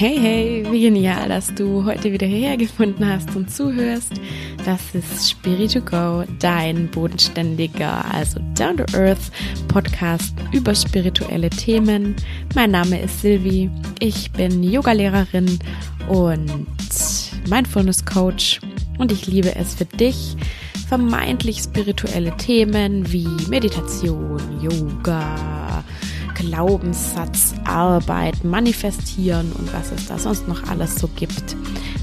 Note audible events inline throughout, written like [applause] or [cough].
Hey, hey, wie genial, dass du heute wieder hierher gefunden hast und zuhörst. Das ist Spirit to Go, dein bodenständiger, also down to earth Podcast über spirituelle Themen. Mein Name ist Silvi. Ich bin Yogalehrerin und Mindfulness Coach und ich liebe es für dich, vermeintlich spirituelle Themen wie Meditation, Yoga, Glaubenssatzarbeit, Manifestieren und was es da sonst noch alles so gibt,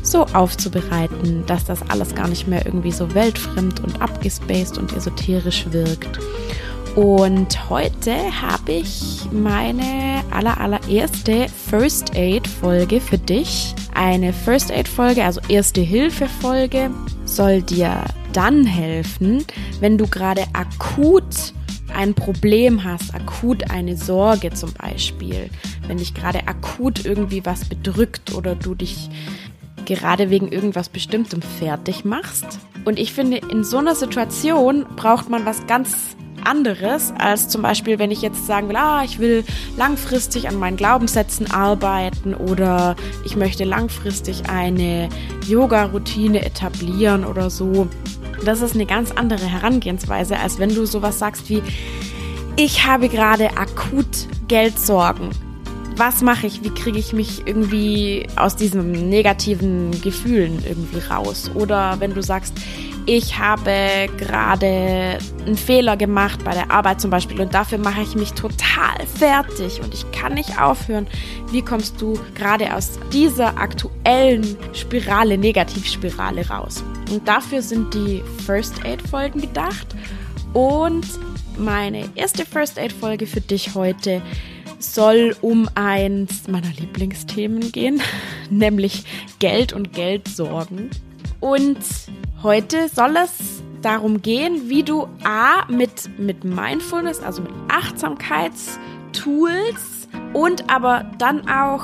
so aufzubereiten, dass das alles gar nicht mehr irgendwie so weltfremd und abgespaced und esoterisch wirkt. Und heute habe ich meine aller, allererste First Aid Folge für dich. Eine First Aid Folge, also Erste Hilfe Folge, soll dir dann helfen, wenn du gerade akut ein Problem hast, akut eine Sorge zum Beispiel, wenn dich gerade akut irgendwie was bedrückt oder du dich gerade wegen irgendwas Bestimmtem fertig machst. Und ich finde, in so einer Situation braucht man was ganz anderes, als zum Beispiel, wenn ich jetzt sagen will, ah, ich will langfristig an meinen Glaubenssätzen arbeiten oder ich möchte langfristig eine Yoga-Routine etablieren oder so. Das ist eine ganz andere Herangehensweise, als wenn du sowas sagst wie, ich habe gerade akut Geldsorgen. Was mache ich? Wie kriege ich mich irgendwie aus diesen negativen Gefühlen irgendwie raus? Oder wenn du sagst, ich habe gerade einen Fehler gemacht bei der Arbeit zum Beispiel und dafür mache ich mich total fertig und ich kann nicht aufhören. Wie kommst du gerade aus dieser aktuellen Spirale, Negativspirale raus? Und dafür sind die First Aid Folgen gedacht. Und meine erste First Aid Folge für dich heute soll um eins meiner Lieblingsthemen gehen, [laughs] nämlich Geld und Geldsorgen. Und heute soll es darum gehen, wie du A mit, mit Mindfulness, also mit Achtsamkeitstools und aber dann auch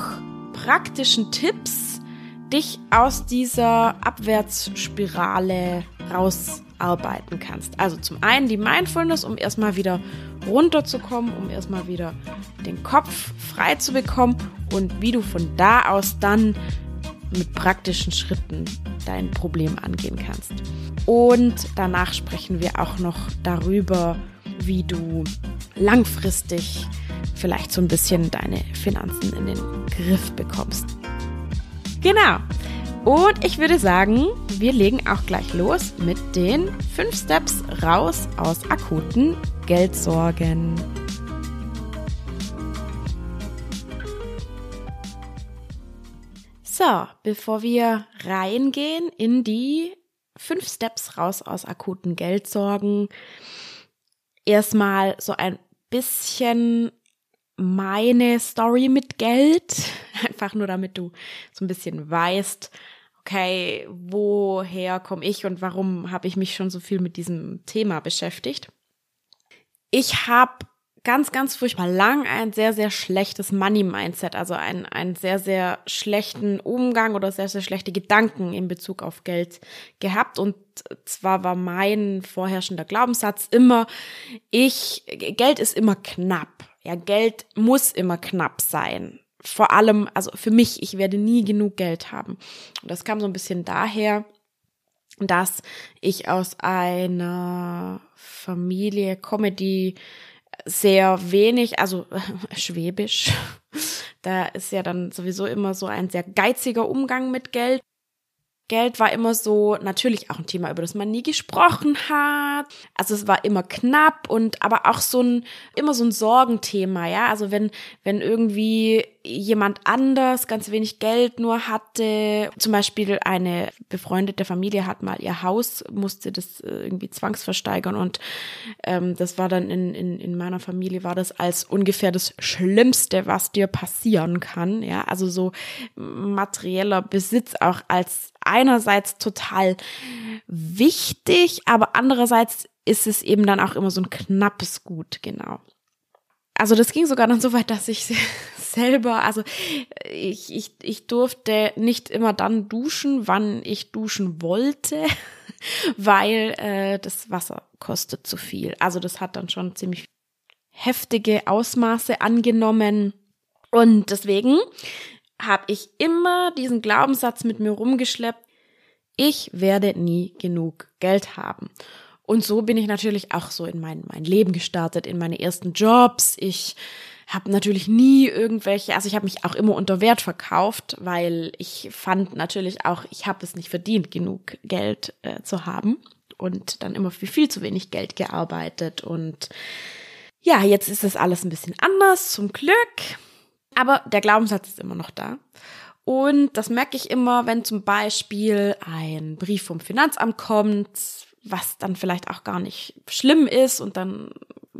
praktischen Tipps dich aus dieser Abwärtsspirale rausarbeiten kannst. Also zum einen die Mindfulness, um erstmal wieder runterzukommen, um erstmal wieder den Kopf frei zu bekommen und wie du von da aus dann mit praktischen Schritten dein Problem angehen kannst. Und danach sprechen wir auch noch darüber, wie du langfristig vielleicht so ein bisschen deine Finanzen in den Griff bekommst. Genau. Und ich würde sagen, wir legen auch gleich los mit den fünf Steps raus aus akuten Geldsorgen. So, bevor wir reingehen in die fünf Steps raus aus akuten Geldsorgen, erstmal so ein bisschen meine Story mit Geld. [laughs] Einfach nur damit du so ein bisschen weißt, okay, woher komme ich und warum habe ich mich schon so viel mit diesem Thema beschäftigt. Ich habe ganz, ganz furchtbar lang ein sehr, sehr schlechtes Money-Mindset, also einen, einen sehr, sehr schlechten Umgang oder sehr, sehr schlechte Gedanken in Bezug auf Geld gehabt. Und zwar war mein vorherrschender Glaubenssatz immer, ich, Geld ist immer knapp. Ja, Geld muss immer knapp sein. Vor allem, also für mich, ich werde nie genug Geld haben. Und das kam so ein bisschen daher, dass ich aus einer Familie komme, die sehr wenig, also [laughs] schwäbisch, da ist ja dann sowieso immer so ein sehr geiziger Umgang mit Geld. Geld war immer so natürlich auch ein Thema, über das man nie gesprochen hat. Also es war immer knapp und aber auch so ein immer so ein Sorgenthema, ja. Also wenn wenn irgendwie jemand anders ganz wenig Geld nur hatte, zum Beispiel eine befreundete Familie hat mal ihr Haus, musste das äh, irgendwie zwangsversteigern und ähm, das war dann in, in, in meiner Familie war das als ungefähr das Schlimmste, was dir passieren kann, ja. Also so materieller Besitz auch als einerseits total wichtig, aber andererseits ist es eben dann auch immer so ein knappes Gut, genau. Also das ging sogar dann so weit, dass ich [laughs] selber, also ich, ich, ich durfte nicht immer dann duschen, wann ich duschen wollte, [laughs] weil äh, das Wasser kostet zu viel. Also das hat dann schon ziemlich heftige Ausmaße angenommen. Und deswegen habe ich immer diesen Glaubenssatz mit mir rumgeschleppt, ich werde nie genug Geld haben. Und so bin ich natürlich auch so in mein, mein Leben gestartet, in meine ersten Jobs. Ich habe natürlich nie irgendwelche, also ich habe mich auch immer unter Wert verkauft, weil ich fand natürlich auch, ich habe es nicht verdient, genug Geld äh, zu haben und dann immer für viel zu wenig Geld gearbeitet und ja, jetzt ist das alles ein bisschen anders, zum Glück. Aber der Glaubenssatz ist immer noch da. Und das merke ich immer, wenn zum Beispiel ein Brief vom Finanzamt kommt, was dann vielleicht auch gar nicht schlimm ist und dann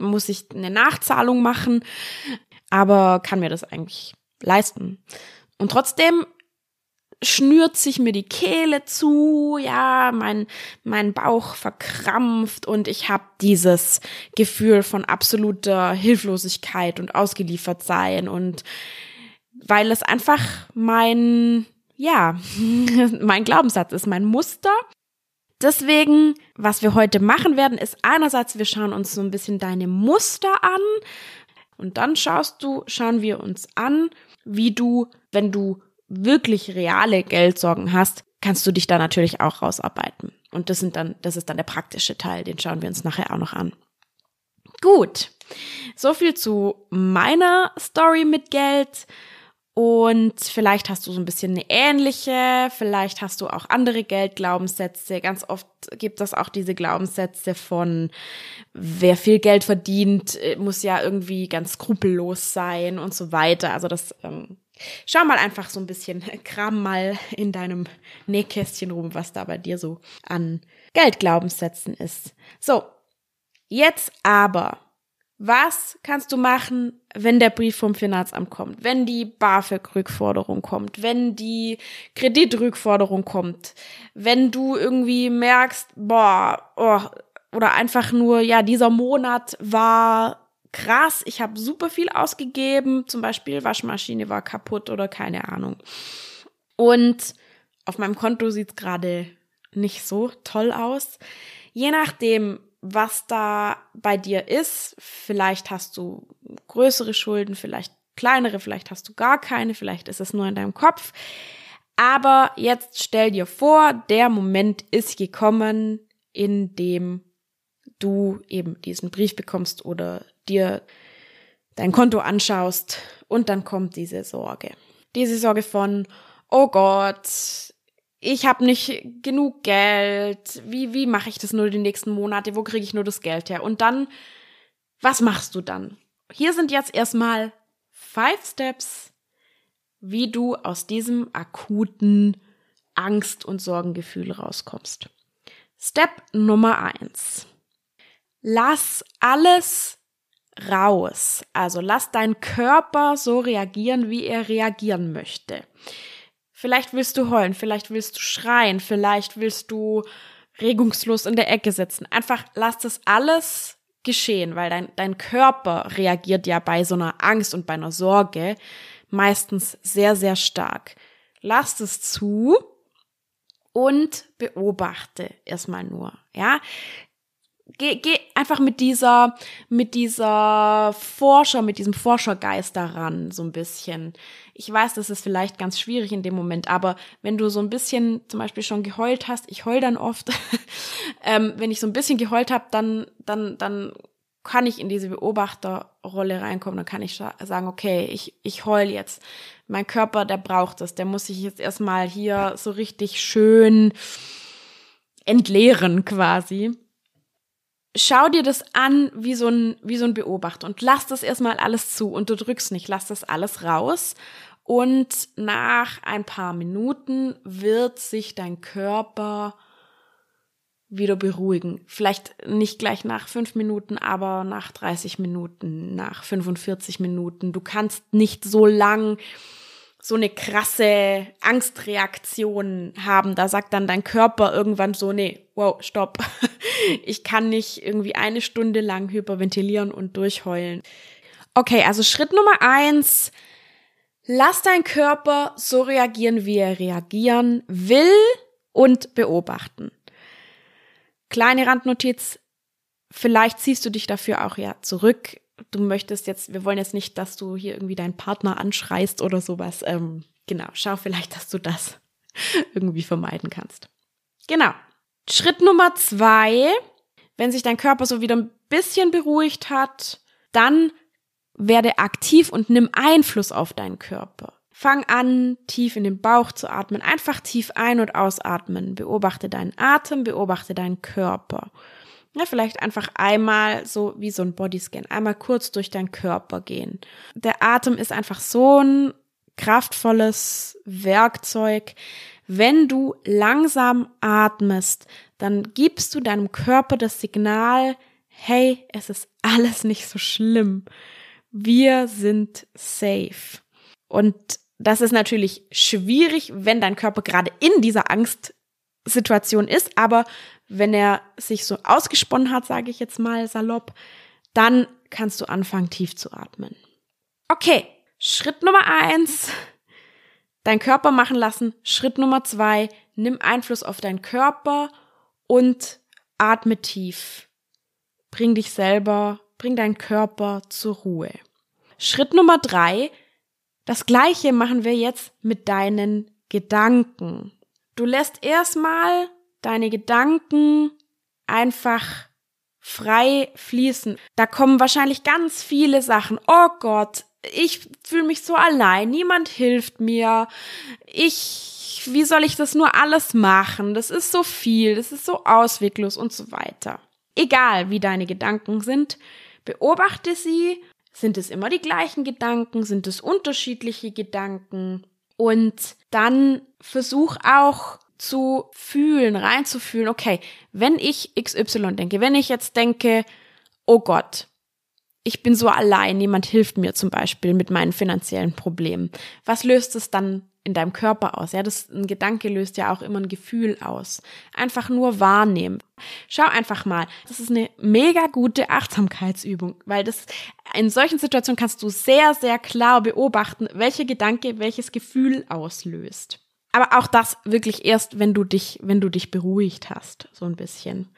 muss ich eine Nachzahlung machen, aber kann mir das eigentlich leisten. Und trotzdem schnürt sich mir die Kehle zu, ja, mein, mein Bauch verkrampft und ich habe dieses Gefühl von absoluter Hilflosigkeit und ausgeliefert sein und weil es einfach mein, ja, [laughs] mein Glaubenssatz ist, mein Muster Deswegen, was wir heute machen werden, ist einerseits, wir schauen uns so ein bisschen deine Muster an und dann schaust du, schauen wir uns an, wie du, wenn du wirklich reale Geldsorgen hast, kannst du dich da natürlich auch rausarbeiten. Und das sind dann, das ist dann der praktische Teil, den schauen wir uns nachher auch noch an. Gut. So viel zu meiner Story mit Geld. Und vielleicht hast du so ein bisschen eine ähnliche, vielleicht hast du auch andere Geldglaubenssätze. Ganz oft gibt es auch diese Glaubenssätze von, wer viel Geld verdient, äh, muss ja irgendwie ganz skrupellos sein und so weiter. Also das, ähm, schau mal einfach so ein bisschen, [laughs] kram mal in deinem Nähkästchen rum, was da bei dir so an Geldglaubenssätzen ist. So, jetzt aber was kannst du machen, wenn der Brief vom Finanzamt kommt, wenn die BAföG-Rückforderung kommt, wenn die Kreditrückforderung kommt, wenn du irgendwie merkst, boah, oh, oder einfach nur, ja, dieser Monat war krass, ich habe super viel ausgegeben, zum Beispiel Waschmaschine war kaputt oder keine Ahnung. Und auf meinem Konto sieht's gerade nicht so toll aus. Je nachdem, was da bei dir ist. Vielleicht hast du größere Schulden, vielleicht kleinere, vielleicht hast du gar keine, vielleicht ist es nur in deinem Kopf. Aber jetzt stell dir vor, der Moment ist gekommen, in dem du eben diesen Brief bekommst oder dir dein Konto anschaust und dann kommt diese Sorge. Diese Sorge von, oh Gott, ich habe nicht genug Geld, wie, wie mache ich das nur die nächsten Monate, wo kriege ich nur das Geld her? Und dann, was machst du dann? Hier sind jetzt erstmal five Steps, wie du aus diesem akuten Angst- und Sorgengefühl rauskommst. Step Nummer eins. Lass alles raus. Also lass dein Körper so reagieren, wie er reagieren möchte. Vielleicht willst du heulen, vielleicht willst du schreien, vielleicht willst du regungslos in der Ecke sitzen. Einfach lass das alles geschehen, weil dein, dein Körper reagiert ja bei so einer Angst und bei einer Sorge meistens sehr, sehr stark. Lass es zu und beobachte erstmal nur, ja. Geh, geh einfach mit dieser, mit dieser Forscher, mit diesem Forschergeist daran, so ein bisschen. Ich weiß, das ist vielleicht ganz schwierig in dem Moment, aber wenn du so ein bisschen zum Beispiel schon geheult hast, ich heul dann oft, [laughs] ähm, wenn ich so ein bisschen geheult habe, dann, dann, dann kann ich in diese Beobachterrolle reinkommen, dann kann ich sagen, okay, ich, ich heul jetzt. Mein Körper, der braucht das, der muss sich jetzt erstmal hier so richtig schön entleeren quasi schau dir das an wie so ein, wie so ein Beobachter und lass das erstmal alles zu und du drückst nicht, lass das alles raus. Und nach ein paar Minuten wird sich dein Körper wieder beruhigen. Vielleicht nicht gleich nach fünf Minuten, aber nach 30 Minuten, nach 45 Minuten. Du kannst nicht so lang so eine krasse Angstreaktion haben. Da sagt dann dein Körper irgendwann so, nee, wow, stopp. [laughs] Ich kann nicht irgendwie eine Stunde lang hyperventilieren und durchheulen. Okay, also Schritt Nummer eins. Lass dein Körper so reagieren, wie er reagieren will und beobachten. Kleine Randnotiz. Vielleicht ziehst du dich dafür auch ja zurück du möchtest jetzt, wir wollen jetzt nicht, dass du hier irgendwie deinen Partner anschreist oder sowas. Ähm, Genau, schau vielleicht, dass du das [laughs] irgendwie vermeiden kannst. Genau. Schritt Nummer zwei, wenn sich dein Körper so wieder ein bisschen beruhigt hat, dann werde aktiv und nimm Einfluss auf deinen Körper. Fang an, tief in den Bauch zu atmen, einfach tief ein- und ausatmen. Beobachte deinen Atem, beobachte deinen Körper. Ja, vielleicht einfach einmal so wie so ein Bodyscan, einmal kurz durch deinen Körper gehen. Der Atem ist einfach so ein kraftvolles Werkzeug. Wenn du langsam atmest, dann gibst du deinem Körper das Signal, hey, es ist alles nicht so schlimm. Wir sind safe. Und das ist natürlich schwierig, wenn dein Körper gerade in dieser Angstsituation ist, aber wenn er sich so ausgesponnen hat, sage ich jetzt mal salopp, dann kannst du anfangen, tief zu atmen. Okay, Schritt Nummer eins, dein Körper machen lassen. Schritt Nummer zwei, nimm Einfluss auf deinen Körper und atme tief. Bring dich selber, bring deinen Körper zur Ruhe. Schritt Nummer drei, das gleiche machen wir jetzt mit deinen Gedanken. Du lässt erstmal deine Gedanken einfach frei fließen. Da kommen wahrscheinlich ganz viele Sachen. Oh Gott, ich fühle mich so allein, niemand hilft mir. Ich, wie soll ich das nur alles machen? Das ist so viel, das ist so ausweglos und so weiter. Egal, wie deine Gedanken sind, beobachte sie. Sind es immer die gleichen Gedanken? Sind es unterschiedliche Gedanken? Und dann versuch auch zu fühlen, reinzufühlen, okay, wenn ich XY denke, wenn ich jetzt denke, oh Gott, ich bin so allein, niemand hilft mir zum Beispiel mit meinen finanziellen Problemen. Was löst es dann in deinem Körper aus? Ja, das, ein Gedanke löst ja auch immer ein Gefühl aus. Einfach nur wahrnehmen. Schau einfach mal. Das ist eine mega gute Achtsamkeitsübung, weil das, in solchen Situationen kannst du sehr, sehr klar beobachten, welche Gedanke welches Gefühl auslöst. Aber auch das wirklich erst, wenn du dich, wenn du dich beruhigt hast, so ein bisschen.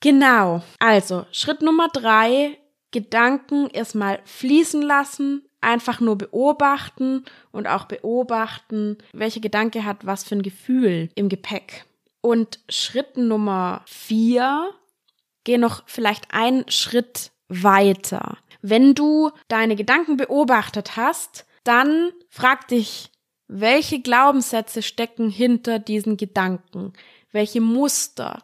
Genau. Also, Schritt Nummer drei, Gedanken erstmal fließen lassen, einfach nur beobachten und auch beobachten, welche Gedanke hat was für ein Gefühl im Gepäck. Und Schritt Nummer vier, geh noch vielleicht einen Schritt weiter. Wenn du deine Gedanken beobachtet hast, dann frag dich, welche Glaubenssätze stecken hinter diesen Gedanken? Welche Muster?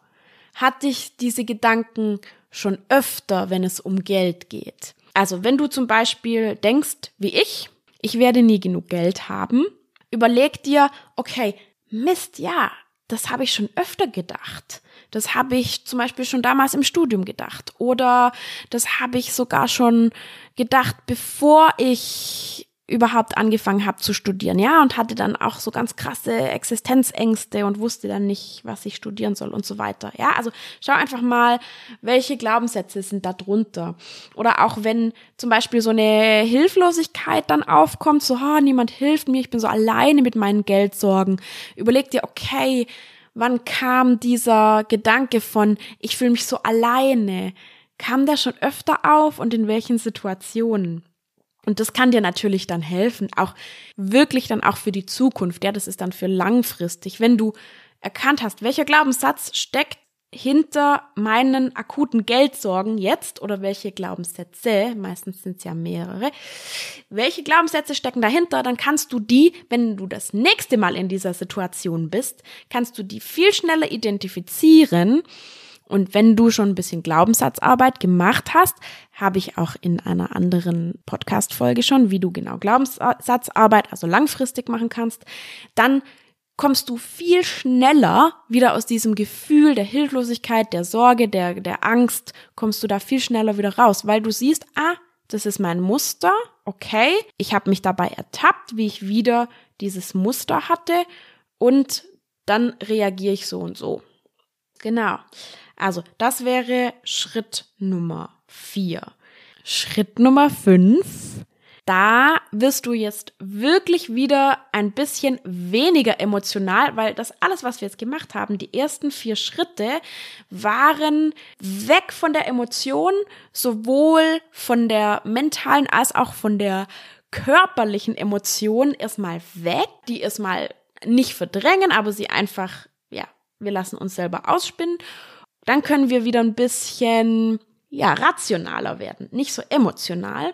Hat dich diese Gedanken schon öfter, wenn es um Geld geht? Also wenn du zum Beispiel denkst, wie ich, ich werde nie genug Geld haben, überleg dir, okay, Mist, ja, das habe ich schon öfter gedacht. Das habe ich zum Beispiel schon damals im Studium gedacht. Oder das habe ich sogar schon gedacht, bevor ich überhaupt angefangen habe zu studieren, ja, und hatte dann auch so ganz krasse Existenzängste und wusste dann nicht, was ich studieren soll und so weiter. Ja, also schau einfach mal, welche Glaubenssätze sind da drunter. Oder auch wenn zum Beispiel so eine Hilflosigkeit dann aufkommt, so, oh, niemand hilft mir, ich bin so alleine mit meinen Geldsorgen. Überleg dir, okay, wann kam dieser Gedanke von, ich fühle mich so alleine? Kam der schon öfter auf und in welchen Situationen? Und das kann dir natürlich dann helfen, auch wirklich dann auch für die Zukunft. Ja, das ist dann für langfristig. Wenn du erkannt hast, welcher Glaubenssatz steckt hinter meinen akuten Geldsorgen jetzt oder welche Glaubenssätze, meistens sind es ja mehrere, welche Glaubenssätze stecken dahinter, dann kannst du die, wenn du das nächste Mal in dieser Situation bist, kannst du die viel schneller identifizieren und wenn du schon ein bisschen Glaubenssatzarbeit gemacht hast, habe ich auch in einer anderen Podcast-Folge schon, wie du genau Glaubenssatzarbeit, also langfristig machen kannst, dann kommst du viel schneller wieder aus diesem Gefühl der Hilflosigkeit, der Sorge, der, der Angst, kommst du da viel schneller wieder raus, weil du siehst, ah, das ist mein Muster, okay, ich habe mich dabei ertappt, wie ich wieder dieses Muster hatte und dann reagiere ich so und so. Genau. Also, das wäre Schritt Nummer vier. Schritt Nummer fünf. Da wirst du jetzt wirklich wieder ein bisschen weniger emotional, weil das alles, was wir jetzt gemacht haben, die ersten vier Schritte, waren weg von der Emotion, sowohl von der mentalen als auch von der körperlichen Emotionen erstmal weg, die erstmal nicht verdrängen, aber sie einfach, wir lassen uns selber ausspinnen. Dann können wir wieder ein bisschen, ja, rationaler werden, nicht so emotional.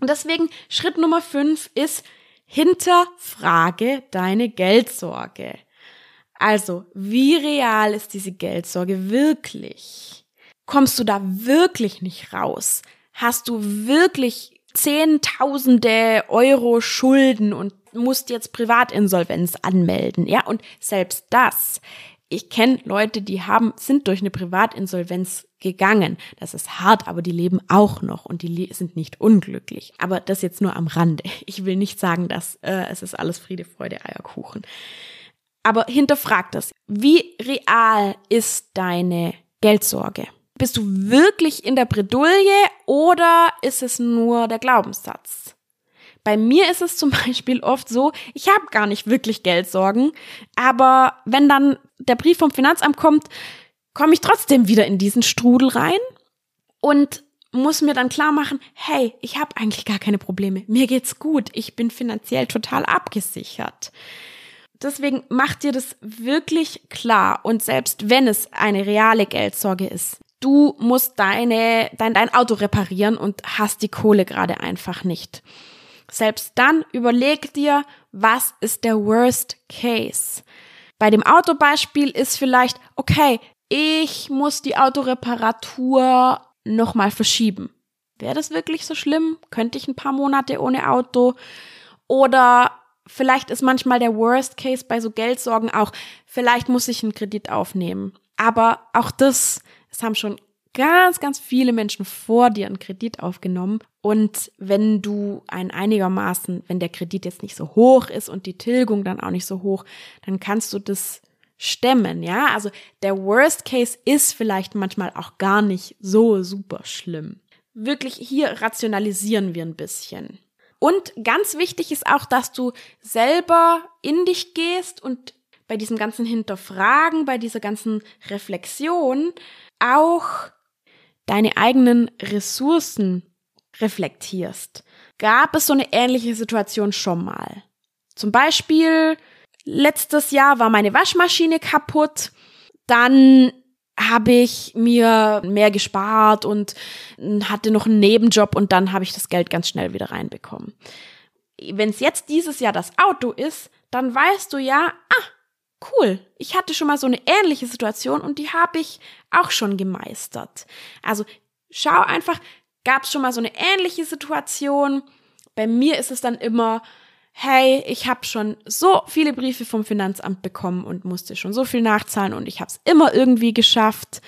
Und deswegen Schritt Nummer fünf ist, hinterfrage deine Geldsorge. Also, wie real ist diese Geldsorge wirklich? Kommst du da wirklich nicht raus? Hast du wirklich Zehntausende Euro Schulden und musst jetzt Privatinsolvenz anmelden? Ja, und selbst das. Ich kenne Leute, die haben, sind durch eine Privatinsolvenz gegangen. Das ist hart, aber die leben auch noch und die sind nicht unglücklich. Aber das jetzt nur am Rande. Ich will nicht sagen, dass äh, es ist alles Friede, Freude, Eierkuchen. Aber hinterfrag das. Wie real ist deine Geldsorge? Bist du wirklich in der Bredouille oder ist es nur der Glaubenssatz? Bei mir ist es zum [laughs] Beispiel oft so, ich habe gar nicht wirklich Geldsorgen, aber wenn dann der Brief vom Finanzamt kommt, komme ich trotzdem wieder in diesen Strudel rein und muss mir dann klar machen, hey, ich habe eigentlich gar keine Probleme. Mir geht's gut. Ich bin finanziell total abgesichert deswegen mach dir das wirklich klar. Und selbst wenn es eine reale Geldsorge ist, du musst deine, dein, dein Auto reparieren und hast die Kohle gerade einfach nicht. Selbst dann überleg dir, was ist der Worst Case? Bei dem Autobeispiel ist vielleicht, okay, ich muss die Autoreparatur nochmal verschieben. Wäre das wirklich so schlimm? Könnte ich ein paar Monate ohne Auto? Oder vielleicht ist manchmal der Worst Case bei so Geldsorgen auch, vielleicht muss ich einen Kredit aufnehmen. Aber auch das, es haben schon ganz, ganz viele Menschen vor dir einen Kredit aufgenommen. Und wenn du ein einigermaßen, wenn der Kredit jetzt nicht so hoch ist und die Tilgung dann auch nicht so hoch, dann kannst du das stemmen, ja? Also der Worst Case ist vielleicht manchmal auch gar nicht so super schlimm. Wirklich hier rationalisieren wir ein bisschen. Und ganz wichtig ist auch, dass du selber in dich gehst und bei diesem ganzen Hinterfragen, bei dieser ganzen Reflexion auch deine eigenen Ressourcen reflektierst. Gab es so eine ähnliche Situation schon mal? Zum Beispiel, letztes Jahr war meine Waschmaschine kaputt, dann habe ich mir mehr gespart und hatte noch einen Nebenjob und dann habe ich das Geld ganz schnell wieder reinbekommen. Wenn es jetzt dieses Jahr das Auto ist, dann weißt du ja, ah, cool, ich hatte schon mal so eine ähnliche Situation und die habe ich auch schon gemeistert. Also schau einfach, gab es schon mal so eine ähnliche Situation? Bei mir ist es dann immer, hey, ich habe schon so viele Briefe vom Finanzamt bekommen und musste schon so viel nachzahlen und ich habe es immer irgendwie geschafft.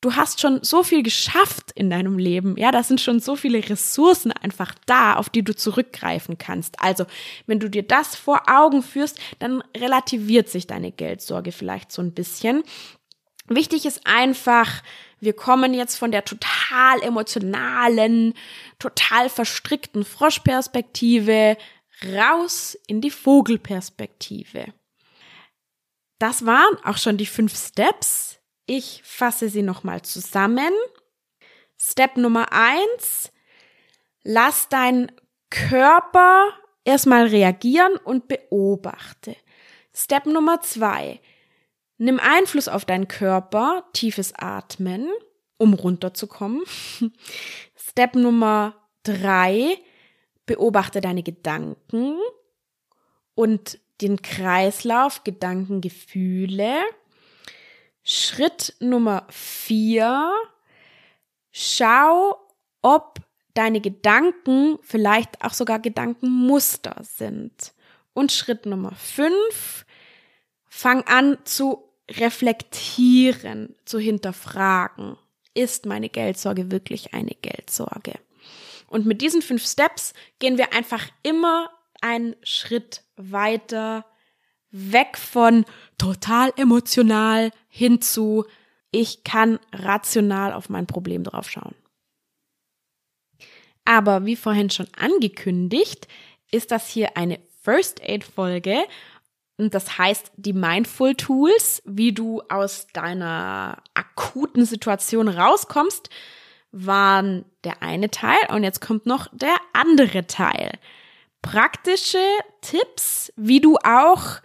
Du hast schon so viel geschafft in deinem Leben. Ja, da sind schon so viele Ressourcen einfach da, auf die du zurückgreifen kannst. Also, wenn du dir das vor Augen führst, dann relativiert sich deine Geldsorge vielleicht so ein bisschen. Wichtig ist einfach, wir kommen jetzt von der total emotionalen, total verstrickten Froschperspektive raus in die Vogelperspektive. Das waren auch schon die fünf Steps. Ich fasse sie nochmal zusammen. Step Nummer eins, lass deinen Körper erstmal reagieren und beobachte. Step Nummer zwei, nimm Einfluss auf deinen Körper, tiefes Atmen, um runterzukommen. [laughs] Step Nummer drei, beobachte deine Gedanken und den Kreislauf Gedanken, Gefühle. Schritt Nummer vier, schau, ob deine Gedanken vielleicht auch sogar Gedankenmuster sind. Und Schritt Nummer fünf, fang an zu reflektieren, zu hinterfragen. Ist meine Geldsorge wirklich eine Geldsorge? Und mit diesen fünf Steps gehen wir einfach immer einen Schritt weiter weg von total emotional hin zu ich kann rational auf mein Problem draufschauen. Aber wie vorhin schon angekündigt, ist das hier eine First Aid Folge und das heißt die Mindful Tools, wie du aus deiner akuten Situation rauskommst waren der eine Teil und jetzt kommt noch der andere Teil. praktische Tipps, wie du auch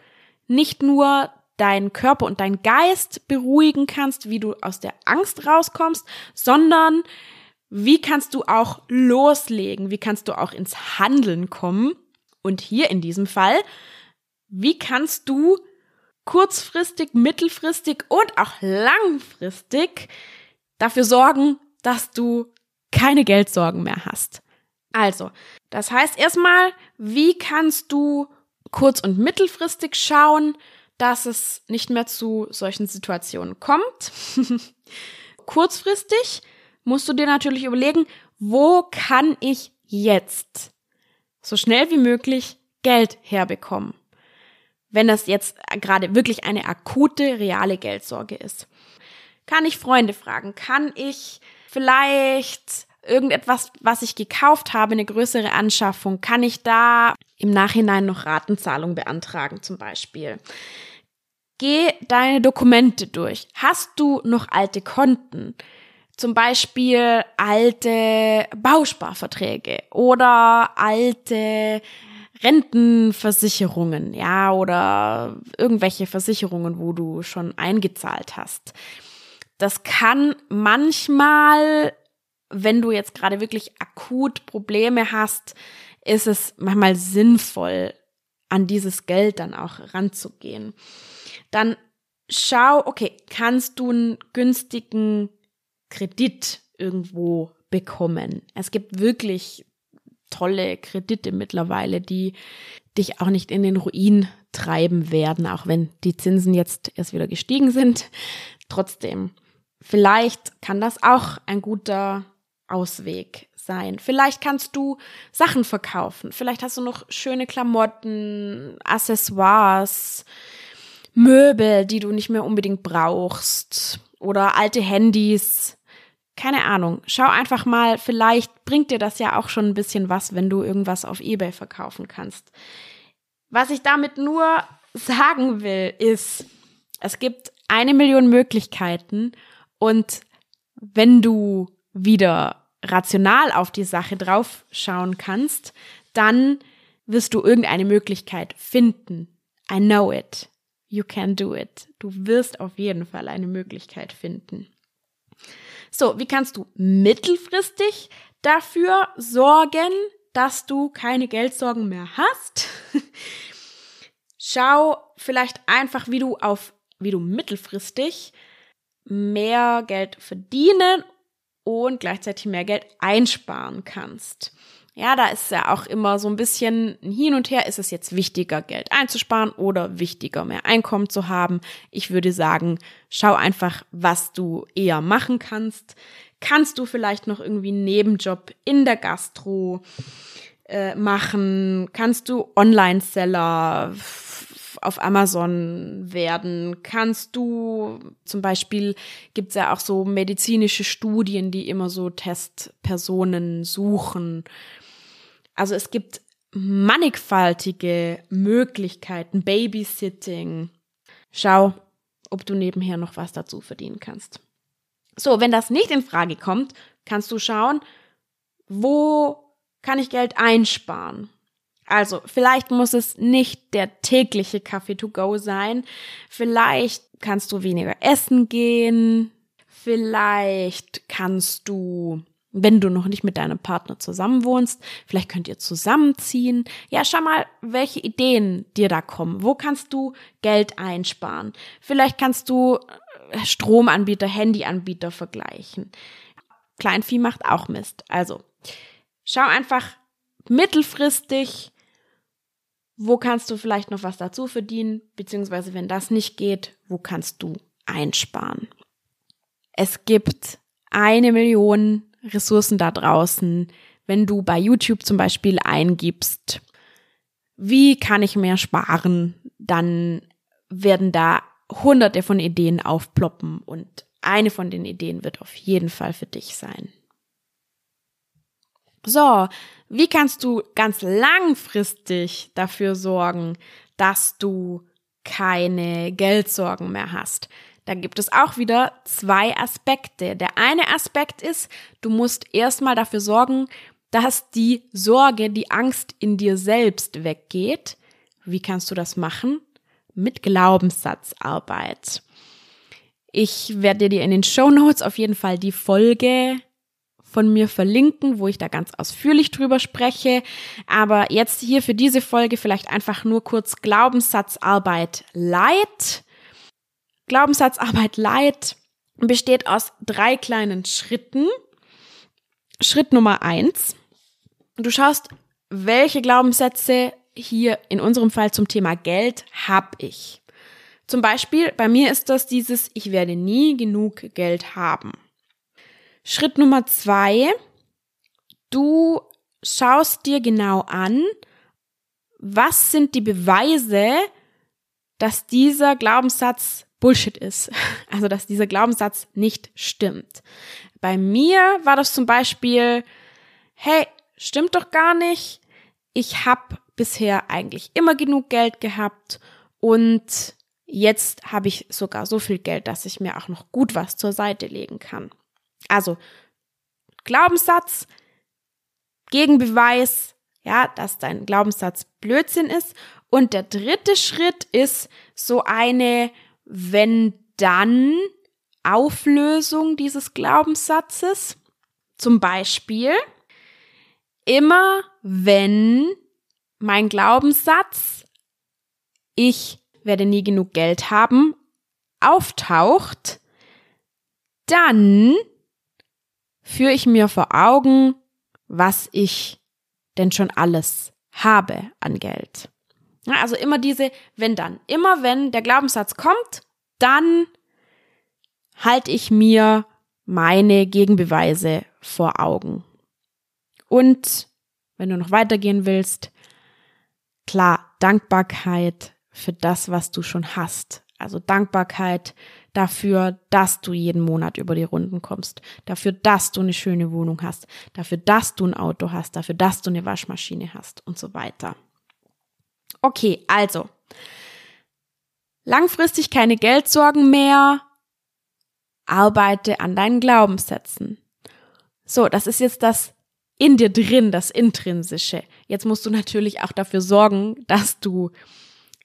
nicht nur deinen Körper und deinen Geist beruhigen kannst, wie du aus der Angst rauskommst, sondern wie kannst du auch loslegen, wie kannst du auch ins Handeln kommen. Und hier in diesem Fall, wie kannst du kurzfristig, mittelfristig und auch langfristig dafür sorgen, dass du keine Geldsorgen mehr hast. Also, das heißt erstmal, wie kannst du kurz- und mittelfristig schauen, dass es nicht mehr zu solchen Situationen kommt. [laughs] Kurzfristig musst du dir natürlich überlegen, wo kann ich jetzt so schnell wie möglich Geld herbekommen? Wenn das jetzt gerade wirklich eine akute, reale Geldsorge ist. Kann ich Freunde fragen? Kann ich vielleicht irgendetwas, was ich gekauft habe, eine größere Anschaffung, kann ich da im Nachhinein noch Ratenzahlung beantragen zum Beispiel. Geh deine Dokumente durch. Hast du noch alte Konten? Zum Beispiel alte Bausparverträge oder alte Rentenversicherungen, ja, oder irgendwelche Versicherungen, wo du schon eingezahlt hast. Das kann manchmal wenn du jetzt gerade wirklich akut Probleme hast, ist es manchmal sinnvoll, an dieses Geld dann auch ranzugehen. Dann schau, okay, kannst du einen günstigen Kredit irgendwo bekommen? Es gibt wirklich tolle Kredite mittlerweile, die dich auch nicht in den Ruin treiben werden, auch wenn die Zinsen jetzt erst wieder gestiegen sind. Trotzdem, vielleicht kann das auch ein guter Ausweg sein. Vielleicht kannst du Sachen verkaufen. Vielleicht hast du noch schöne Klamotten, Accessoires, Möbel, die du nicht mehr unbedingt brauchst oder alte Handys. Keine Ahnung. Schau einfach mal, vielleicht bringt dir das ja auch schon ein bisschen was, wenn du irgendwas auf eBay verkaufen kannst. Was ich damit nur sagen will, ist, es gibt eine Million Möglichkeiten und wenn du wieder rational auf die Sache draufschauen kannst, dann wirst du irgendeine Möglichkeit finden. I know it. You can do it. Du wirst auf jeden Fall eine Möglichkeit finden. So, wie kannst du mittelfristig dafür sorgen, dass du keine Geldsorgen mehr hast? [laughs] Schau vielleicht einfach, wie du auf, wie du mittelfristig mehr Geld verdienen und gleichzeitig mehr Geld einsparen kannst. Ja, da ist ja auch immer so ein bisschen hin und her. Ist es jetzt wichtiger, Geld einzusparen oder wichtiger, mehr Einkommen zu haben? Ich würde sagen, schau einfach, was du eher machen kannst. Kannst du vielleicht noch irgendwie einen Nebenjob in der Gastro äh, machen? Kannst du Online-Seller auf Amazon werden? Kannst du, zum Beispiel gibt es ja auch so medizinische Studien, die immer so Testpersonen suchen. Also es gibt mannigfaltige Möglichkeiten, Babysitting. Schau, ob du nebenher noch was dazu verdienen kannst. So, wenn das nicht in Frage kommt, kannst du schauen, wo kann ich Geld einsparen? Also, vielleicht muss es nicht der tägliche Kaffee to go sein. Vielleicht kannst du weniger essen gehen. Vielleicht kannst du, wenn du noch nicht mit deinem Partner zusammen wohnst, vielleicht könnt ihr zusammenziehen. Ja, schau mal, welche Ideen dir da kommen. Wo kannst du Geld einsparen? Vielleicht kannst du äh, Stromanbieter, Handyanbieter vergleichen. Kleinvieh macht auch Mist. Also, schau einfach mittelfristig, wo kannst du vielleicht noch was dazu verdienen, beziehungsweise wenn das nicht geht, wo kannst du einsparen. Es gibt eine Million Ressourcen da draußen, wenn du bei YouTube zum Beispiel eingibst, wie kann ich mehr sparen, dann werden da hunderte von Ideen aufploppen und eine von den Ideen wird auf jeden Fall für dich sein. So, wie kannst du ganz langfristig dafür sorgen, dass du keine Geldsorgen mehr hast? Da gibt es auch wieder zwei Aspekte. Der eine Aspekt ist, du musst erstmal dafür sorgen, dass die Sorge, die Angst in dir selbst weggeht. Wie kannst du das machen? Mit Glaubenssatzarbeit. Ich werde dir in den Show Notes auf jeden Fall die Folge von mir verlinken, wo ich da ganz ausführlich drüber spreche. Aber jetzt hier für diese Folge vielleicht einfach nur kurz Glaubenssatzarbeit Light. Glaubenssatzarbeit Light besteht aus drei kleinen Schritten. Schritt Nummer eins. Du schaust, welche Glaubenssätze hier in unserem Fall zum Thema Geld habe ich. Zum Beispiel, bei mir ist das dieses, ich werde nie genug Geld haben. Schritt Nummer zwei, du schaust dir genau an, was sind die Beweise, dass dieser Glaubenssatz Bullshit ist. [laughs] Also, dass dieser Glaubenssatz nicht stimmt. Bei mir war das zum Beispiel, hey, stimmt doch gar nicht. Ich habe bisher eigentlich immer genug Geld gehabt und jetzt habe ich sogar so viel Geld, dass ich mir auch noch gut was zur Seite legen kann. Also Glaubenssatz, Gegenbeweis, ja, dass dein Glaubenssatz Blödsinn ist. Und der dritte Schritt ist so eine wenn dann Auflösung dieses Glaubenssatzes. Zum Beispiel, immer wenn mein Glaubenssatz, ich werde nie genug Geld haben, auftaucht, dann führe ich mir vor Augen, was ich denn schon alles habe an Geld. Also immer diese wenn dann. Immer wenn der Glaubenssatz kommt, dann halte ich mir meine Gegenbeweise vor Augen. Und wenn du noch weitergehen willst, klar, Dankbarkeit für das, was du schon hast. Also Dankbarkeit dafür, dass du jeden Monat über die Runden kommst, dafür, dass du eine schöne Wohnung hast, dafür, dass du ein Auto hast, dafür, dass du eine Waschmaschine hast und so weiter. Okay, also langfristig keine Geldsorgen mehr, arbeite an deinen Glaubenssätzen. So, das ist jetzt das in dir drin, das Intrinsische. Jetzt musst du natürlich auch dafür sorgen, dass du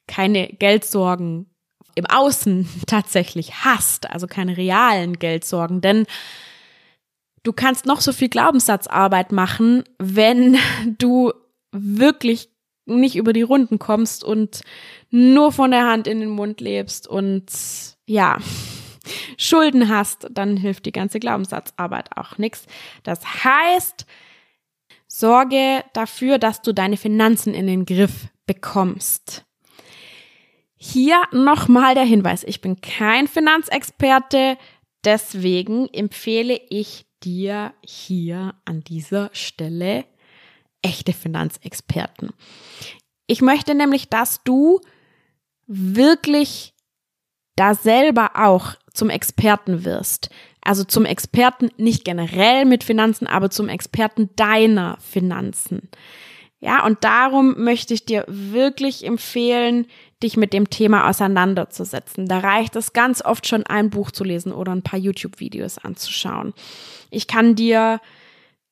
keine Geldsorgen im Außen [laughs] tatsächlich hast, also keine realen Geldsorgen, denn du kannst noch so viel Glaubenssatzarbeit machen, wenn [laughs] du wirklich nicht über die Runden kommst und nur von der Hand in den Mund lebst und ja, [laughs] Schulden hast, dann hilft die ganze Glaubenssatzarbeit auch nichts. Das heißt, sorge dafür, dass du deine Finanzen in den Griff bekommst. Hier nochmal der Hinweis, ich bin kein Finanzexperte, deswegen empfehle ich dir hier an dieser Stelle echte Finanzexperten. Ich möchte nämlich, dass du wirklich da selber auch zum Experten wirst. Also zum Experten nicht generell mit Finanzen, aber zum Experten deiner Finanzen. Ja, und darum möchte ich dir wirklich empfehlen, dich mit dem Thema auseinanderzusetzen. Da reicht es ganz oft schon, ein Buch zu lesen oder ein paar YouTube-Videos anzuschauen. Ich kann dir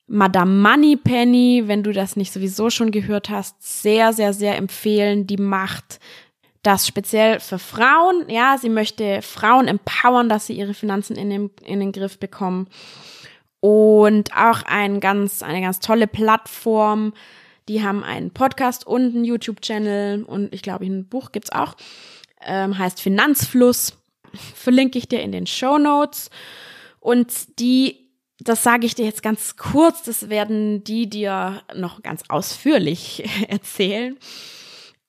Madame Moneypenny, wenn du das nicht sowieso schon gehört hast, sehr, sehr, sehr empfehlen. Die macht das speziell für Frauen. Ja, sie möchte Frauen empowern, dass sie ihre Finanzen in den, in den Griff bekommen. Und auch ein ganz, eine ganz tolle Plattform. Die haben einen Podcast und einen YouTube-Channel und ich glaube, ein Buch gibt's auch. Ähm, heißt Finanzfluss. [laughs] Verlinke ich dir in den Show Notes. Und die das sage ich dir jetzt ganz kurz, das werden die dir noch ganz ausführlich [laughs] erzählen.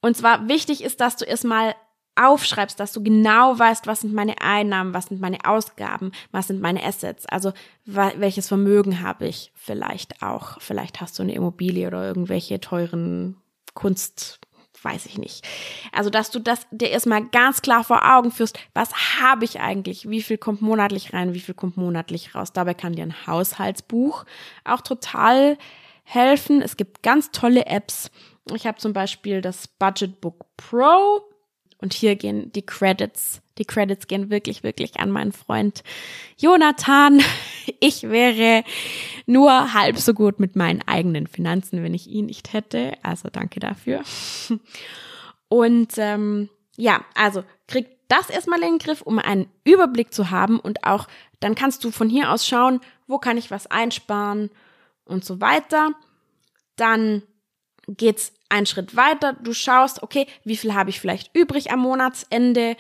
Und zwar wichtig ist, dass du erstmal aufschreibst, dass du genau weißt, was sind meine Einnahmen, was sind meine Ausgaben, was sind meine Assets, also welches Vermögen habe ich vielleicht auch. Vielleicht hast du eine Immobilie oder irgendwelche teuren Kunst, weiß ich nicht. Also, dass du das dir erstmal ganz klar vor Augen führst, was habe ich eigentlich, wie viel kommt monatlich rein, wie viel kommt monatlich raus. Dabei kann dir ein Haushaltsbuch auch total helfen. Es gibt ganz tolle Apps. Ich habe zum Beispiel das Budget Book Pro und hier gehen die Credits. Die Credits gehen wirklich, wirklich an meinen Freund Jonathan. [laughs] Ich wäre nur halb so gut mit meinen eigenen Finanzen, wenn ich ihn nicht hätte. Also danke dafür. [laughs] Und ähm, ja, also krieg das erstmal in den Griff, um einen Überblick zu haben und auch dann kannst du von hier aus schauen, wo kann ich was einsparen und so weiter. Dann geht's einen Schritt weiter. Du schaust, okay, wie viel habe ich vielleicht übrig am Monatsende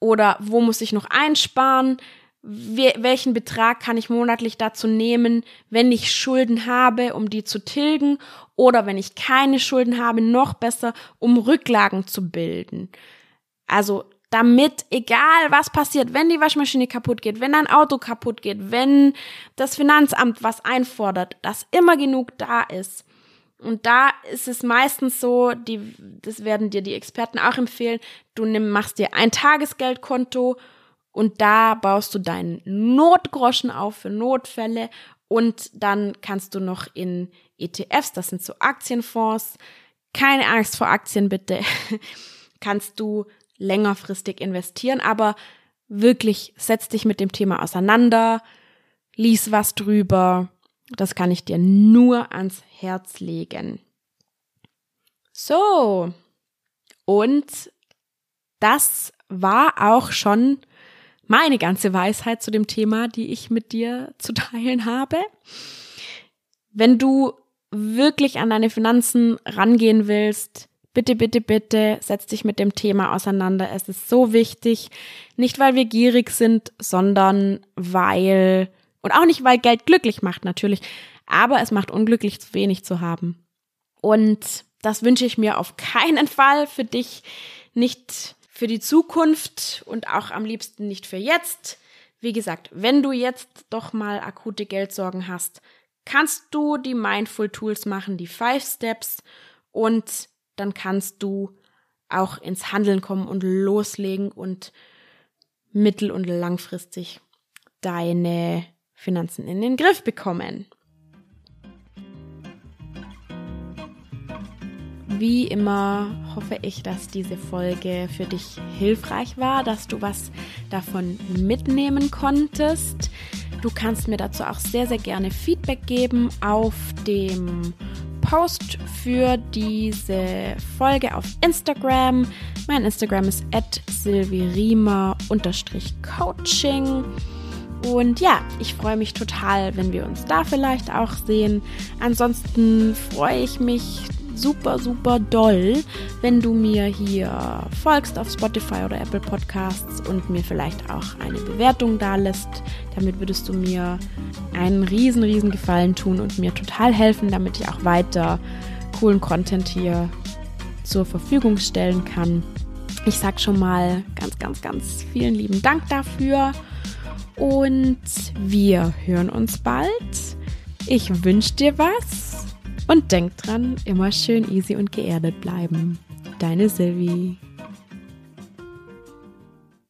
oder wo muss ich noch einsparen? welchen Betrag kann ich monatlich dazu nehmen, wenn ich Schulden habe, um die zu tilgen oder wenn ich keine Schulden habe, noch besser, um Rücklagen zu bilden. Also damit, egal was passiert, wenn die Waschmaschine kaputt geht, wenn dein Auto kaputt geht, wenn das Finanzamt was einfordert, dass immer genug da ist. Und da ist es meistens so, die, das werden dir die Experten auch empfehlen, du nimm, machst dir ein Tagesgeldkonto und da baust du deinen Notgroschen auf für Notfälle und dann kannst du noch in ETFs, das sind so Aktienfonds, keine Angst vor Aktien bitte, [laughs] kannst du längerfristig investieren, aber wirklich setz dich mit dem Thema auseinander, lies was drüber, das kann ich dir nur ans Herz legen. So, und das war auch schon meine ganze Weisheit zu dem Thema, die ich mit dir zu teilen habe. Wenn du wirklich an deine Finanzen rangehen willst, bitte, bitte, bitte setz dich mit dem Thema auseinander. Es ist so wichtig. Nicht, weil wir gierig sind, sondern weil und auch nicht, weil Geld glücklich macht, natürlich. Aber es macht unglücklich, zu wenig zu haben. Und das wünsche ich mir auf keinen Fall für dich, nicht für die Zukunft und auch am liebsten nicht für jetzt. Wie gesagt, wenn du jetzt doch mal akute Geldsorgen hast, kannst du die Mindful Tools machen, die Five Steps und dann kannst du auch ins Handeln kommen und loslegen und mittel- und langfristig deine Finanzen in den Griff bekommen. Wie immer hoffe ich, dass diese Folge für dich hilfreich war, dass du was davon mitnehmen konntest. Du kannst mir dazu auch sehr, sehr gerne Feedback geben auf dem Post für diese Folge auf Instagram. Mein Instagram ist at silvirima-coaching. Und ja, ich freue mich total, wenn wir uns da vielleicht auch sehen. Ansonsten freue ich mich super, super doll, wenn du mir hier folgst auf Spotify oder Apple Podcasts und mir vielleicht auch eine Bewertung da lässt. Damit würdest du mir einen riesen, riesen Gefallen tun und mir total helfen, damit ich auch weiter coolen Content hier zur Verfügung stellen kann. Ich sag schon mal ganz, ganz, ganz vielen lieben Dank dafür. Und wir hören uns bald. Ich wünsche dir was und denk dran, immer schön easy und geerdet bleiben. Deine Silvi.